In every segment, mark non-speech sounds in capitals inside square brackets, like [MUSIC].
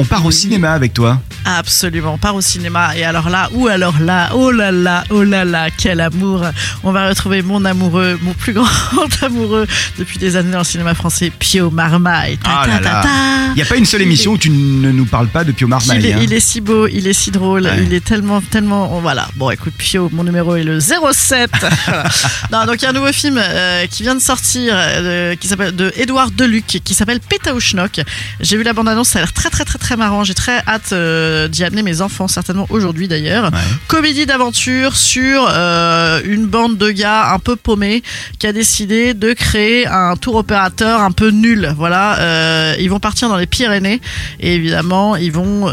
On part au cinéma avec toi. Absolument, on part au cinéma. Et alors là, ou alors là, oh là là, oh là là, quel amour. On va retrouver mon amoureux, mon plus [LAUGHS] grand amoureux depuis des années dans le cinéma français, Pio Marmaille. Ta, Ah ta, là ta. Il n'y a pas une seule émission où tu ne nous parles pas de Pio Il Marmaille. est, hein. il est si beau, il est si drôle, Ouais. il est tellement, tellement. oh, voilà. Bon, écoute, Pio, mon numéro est le 07. Voilà. [LAUGHS] non, donc il y a un nouveau film euh, qui vient de sortir, euh, qui s'appelle de Édouard Deluc, qui s'appelle Pétaouchnok. J'ai vu la bande-annonce, ça a l'air très, très, très, très marrant. J'ai très hâte euh, d'y amener mes enfants, certainement aujourd'hui d'ailleurs. Ouais. Comédie d'aventure sur euh, une bande de gars un peu paumés qui a décidé de créer un tour opérateur un peu nul. Voilà, euh, ils vont partir dans les Pyrénées et évidemment ils vont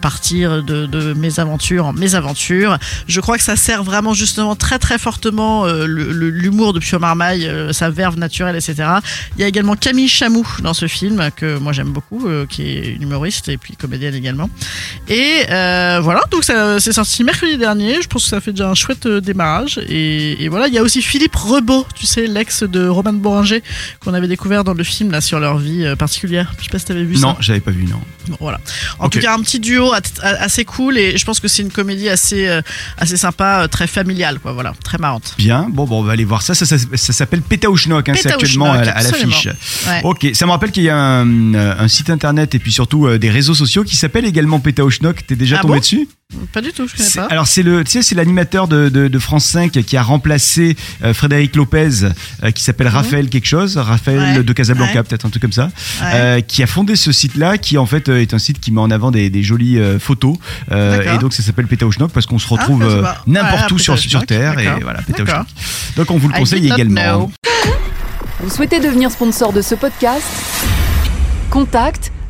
partir de, de mésaventures en mésaventures. Je crois que ça sert vraiment justement très très fortement l'humour de Pio Marmaille, sa verve naturelle, etc. Il y a également Camille Chamou dans ce film que moi j'aime beaucoup, qui est une humoriste et puis comédienne également. Et euh, voilà, donc ça- c'est sorti mercredi dernier. Je pense que ça fait déjà un chouette euh, démarrage. Et, et voilà, il y a aussi Philippe Rebaud, tu sais, l'ex de Roman Boringer, qu'on avait découvert dans le film là sur leur vie euh, particulière. Je sais pas si t'avais vu ça. Non, j'avais pas vu, non. Bon, voilà. En tout cas, un petit duo assez cool et je pense que c'est une comédie assez assez sympa, très familiale, quoi. Voilà, très marrante. Bien, bon, bon, on va aller voir ça. Ça, ça, ça s'appelle Pétaouchnok, hein, c'est actuellement à, l'affiche. Ouais. Ok, ça me rappelle qu'il y a un, un site internet et puis surtout des réseaux sociaux qui s'appelle également Pétaouchnok. T'es déjà Ah tombé bon? dessus? Pas du tout, je connais pas. Alors c'est le, tu sais, c'est l'animateur de, de, de France 5 qui a remplacé euh, Frédéric Lopez, euh, qui s'appelle Raphaël quelque chose, Raphaël Mhm. Ouais. de Casablanca, Ouais. peut-être un truc comme ça, Ouais. euh, qui a fondé ce site-là, qui en fait euh, est un site qui met en avant des, des jolies euh, photos, euh, et donc ça s'appelle Pétaouchnok parce qu'on se retrouve Ah, euh, pas. n'importe Ouais, où sur, sur Terre, et voilà, D'accord. Pétaouchnok. Donc on vous le conseille également. know. Vous souhaitez devenir sponsor de ce podcast? Contact